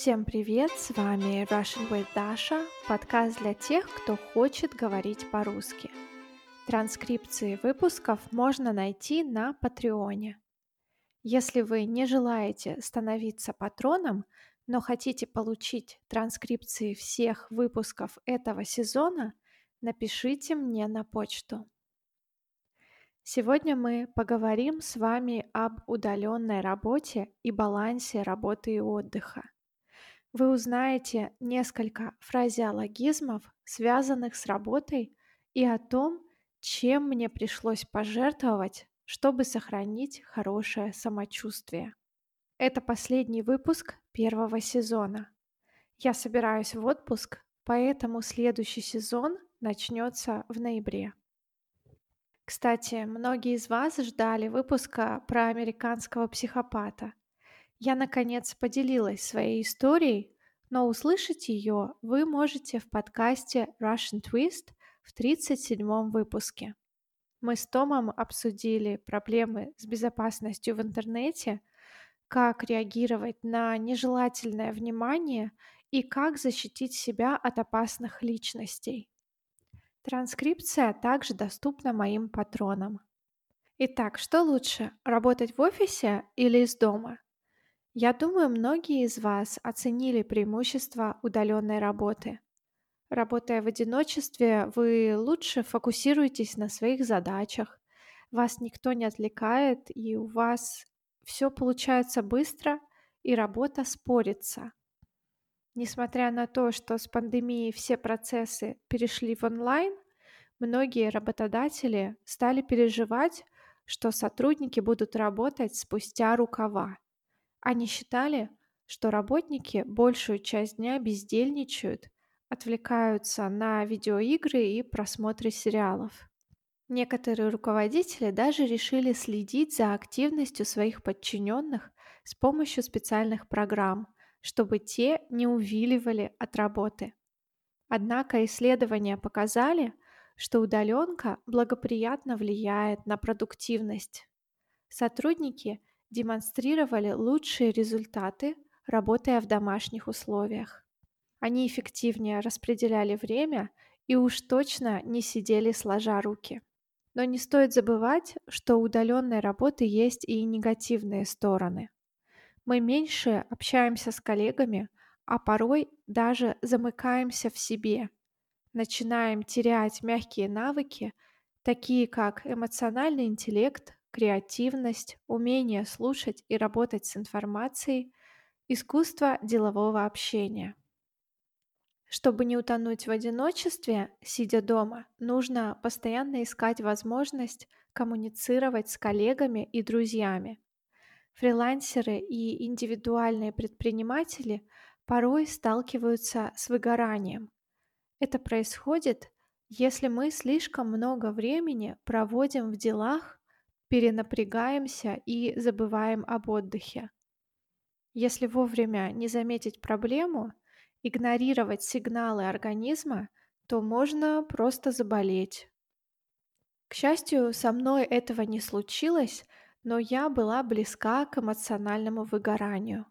Всем привет, с вами Russian with Dasha, подкаст для тех, кто хочет говорить по-русски. Транскрипции выпусков можно найти на Патреоне. Если вы не желаете становиться патроном, но хотите получить транскрипции всех выпусков этого сезона, напишите мне на почту. Сегодня мы поговорим с вами об удаленной работе и балансе работы и отдыха. Вы узнаете несколько фразеологизмов, связанных с работой, и о том, чем мне пришлось пожертвовать, чтобы сохранить хорошее самочувствие. Это последний выпуск первого сезона. Я собираюсь в отпуск, поэтому следующий сезон начнется в ноябре. Кстати, многие из вас ждали выпуска про американского психопата. Я, наконец, поделилась своей историей, но услышать ее вы можете в подкасте Russian Twist в 37 выпуске. Мы с Томом обсудили проблемы с безопасностью в интернете, как реагировать на нежелательное внимание и как защитить себя от опасных личностей. Транскрипция также доступна моим патронам. Итак, что лучше, работать в офисе или из дома? Я думаю, многие из вас оценили преимущества удаленной работы. Работая в одиночестве, вы лучше фокусируетесь на своих задачах, вас никто не отвлекает, и у вас все получается быстро, и работа спорится. Несмотря на то, что с пандемией все процессы перешли в онлайн, многие работодатели стали переживать, что сотрудники будут работать спустя рукава. Они считали, что работники большую часть дня бездельничают, отвлекаются на видеоигры и просмотры сериалов. Некоторые руководители даже решили следить за активностью своих подчиненных с помощью специальных программ, чтобы те не увиливали от работы. Однако исследования показали, что удаленка благоприятно влияет на продуктивность. Сотрудники демонстрировали лучшие результаты, работая в домашних условиях. Они эффективнее распределяли время и уж точно не сидели сложа руки. Но не стоит забывать, что у удаленной работы есть и негативные стороны. Мы меньше общаемся с коллегами, а порой даже замыкаемся в себе, начинаем терять мягкие навыки, такие как эмоциональный интеллект, креативность, умение слушать и работать с информацией, искусство делового общения. Чтобы не утонуть в одиночестве, сидя дома, нужно постоянно искать возможность коммуницировать с коллегами и друзьями. Фрилансеры и индивидуальные предприниматели порой сталкиваются с выгоранием. Это происходит, если мы слишком много времени проводим в делах перенапрягаемся и забываем об отдыхе. Если вовремя не заметить проблему, игнорировать сигналы организма, то можно просто заболеть. К счастью, со мной этого не случилось, но я была близка к эмоциональному выгоранию.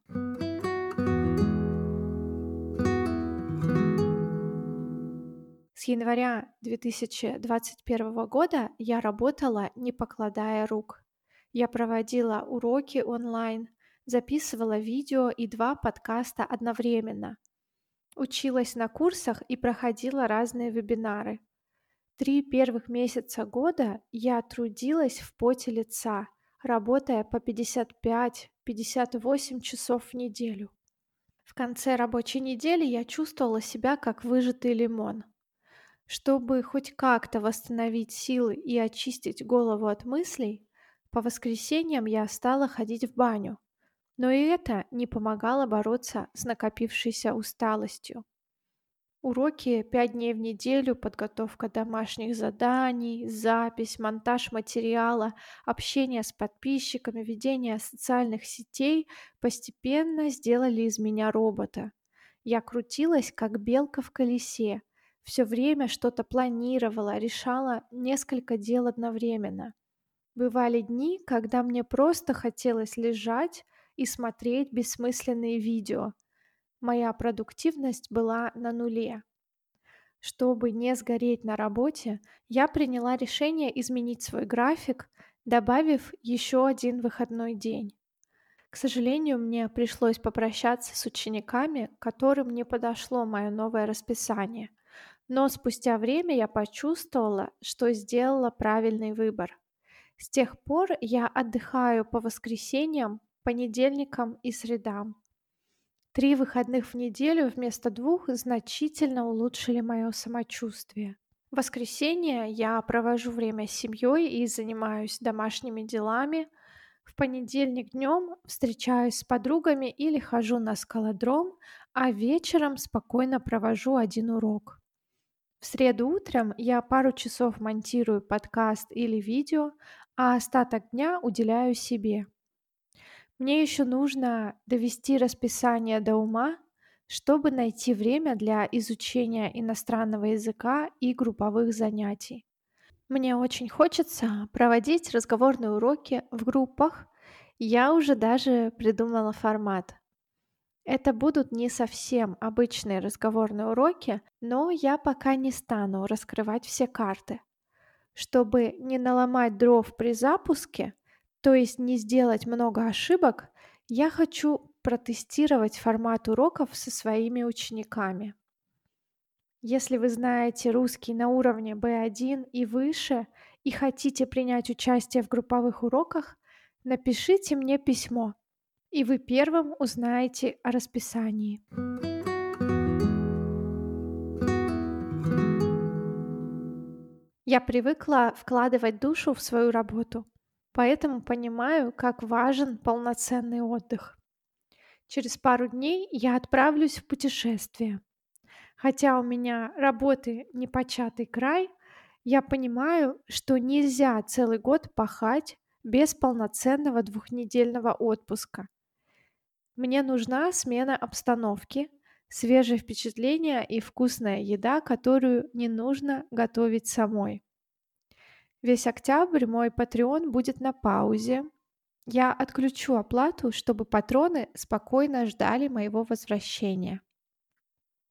Января 2021 года я работала, не покладая рук. Я проводила уроки онлайн, записывала видео и два подкаста одновременно. Училась на курсах и проходила разные вебинары. Три первых месяца года я трудилась в поте лица, работая по 55-58 часов в неделю. В конце рабочей недели я чувствовала себя как выжатый лимон – чтобы хоть как-то восстановить силы и очистить голову от мыслей, по воскресеньям я стала ходить в баню. Но и это не помогало бороться с накопившейся усталостью. Уроки пять дней в неделю, подготовка домашних заданий, запись, монтаж материала, общение с подписчиками, ведение социальных сетей постепенно сделали из меня робота. Я крутилась, как белка в колесе, все время что-то планировала, решала несколько дел одновременно. Бывали дни, когда мне просто хотелось лежать и смотреть бессмысленные видео. моя продуктивность была на нуле. Чтобы не сгореть на работе, я приняла решение изменить свой график, добавив еще один выходной день. К сожалению, мне пришлось попрощаться с учениками, которым не подошло мое новое расписание. Но спустя время я почувствовала, что сделала правильный выбор. С тех пор я отдыхаю по воскресеньям, понедельникам и средам. Три выходных в неделю вместо двух значительно улучшили мое самочувствие. В воскресенье я провожу время с семьей и занимаюсь домашними делами. В понедельник днем встречаюсь с подругами или хожу на скалодром, а вечером спокойно провожу один урок. Среду утром я пару часов монтирую подкаст или видео, а остаток дня уделяю себе. Мне еще нужно довести расписание до ума, чтобы найти время для изучения иностранного языка и групповых занятий. Мне очень хочется проводить разговорные уроки в группах. Я уже даже придумала формат. Это будут не совсем обычные разговорные уроки, но я пока не стану раскрывать все карты. Чтобы не наломать дров при запуске, то есть не сделать много ошибок, я хочу протестировать формат уроков со своими учениками. Если вы знаете русский на уровне B1 и выше и хотите принять участие в групповых уроках, напишите мне письмо, и вы первым узнаете о расписании. Я привыкла вкладывать душу в свою работу – Поэтому понимаю, как важен полноценный отдых. Через пару дней я отправлюсь в путешествие. Хотя у меня работы непочатый край, я понимаю, что нельзя целый год пахать без полноценного двухнедельного отпуска. Мне нужна смена обстановки, свежие впечатления и вкусная еда, которую не нужно готовить самой. Весь октябрь мой Patreon будет на паузе. Я отключу оплату, чтобы патроны спокойно ждали моего возвращения.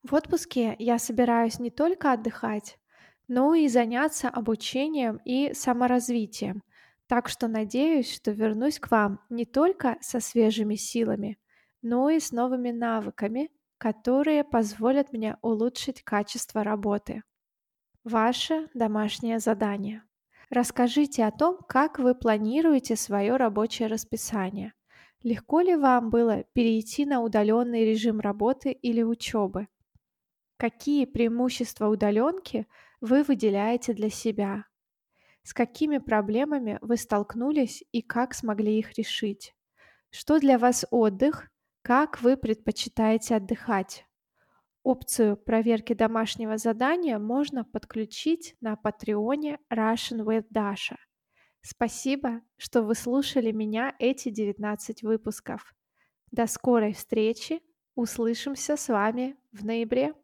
В отпуске я собираюсь не только отдыхать, но и заняться обучением и саморазвитием. Так что надеюсь, что вернусь к вам не только со свежими силами, но и с новыми навыками, которые позволят мне улучшить качество работы. Ваше домашнее задание. Расскажите о том, как вы планируете свое рабочее расписание. Легко ли вам было перейти на удаленный режим работы или учебы? Какие преимущества удаленки вы выделяете для себя? С какими проблемами вы столкнулись и как смогли их решить? Что для вас отдых? Как вы предпочитаете отдыхать? Опцию проверки домашнего задания можно подключить на патреоне Russian with Dasha. Спасибо, что вы слушали меня эти 19 выпусков. До скорой встречи. Услышимся с вами в ноябре.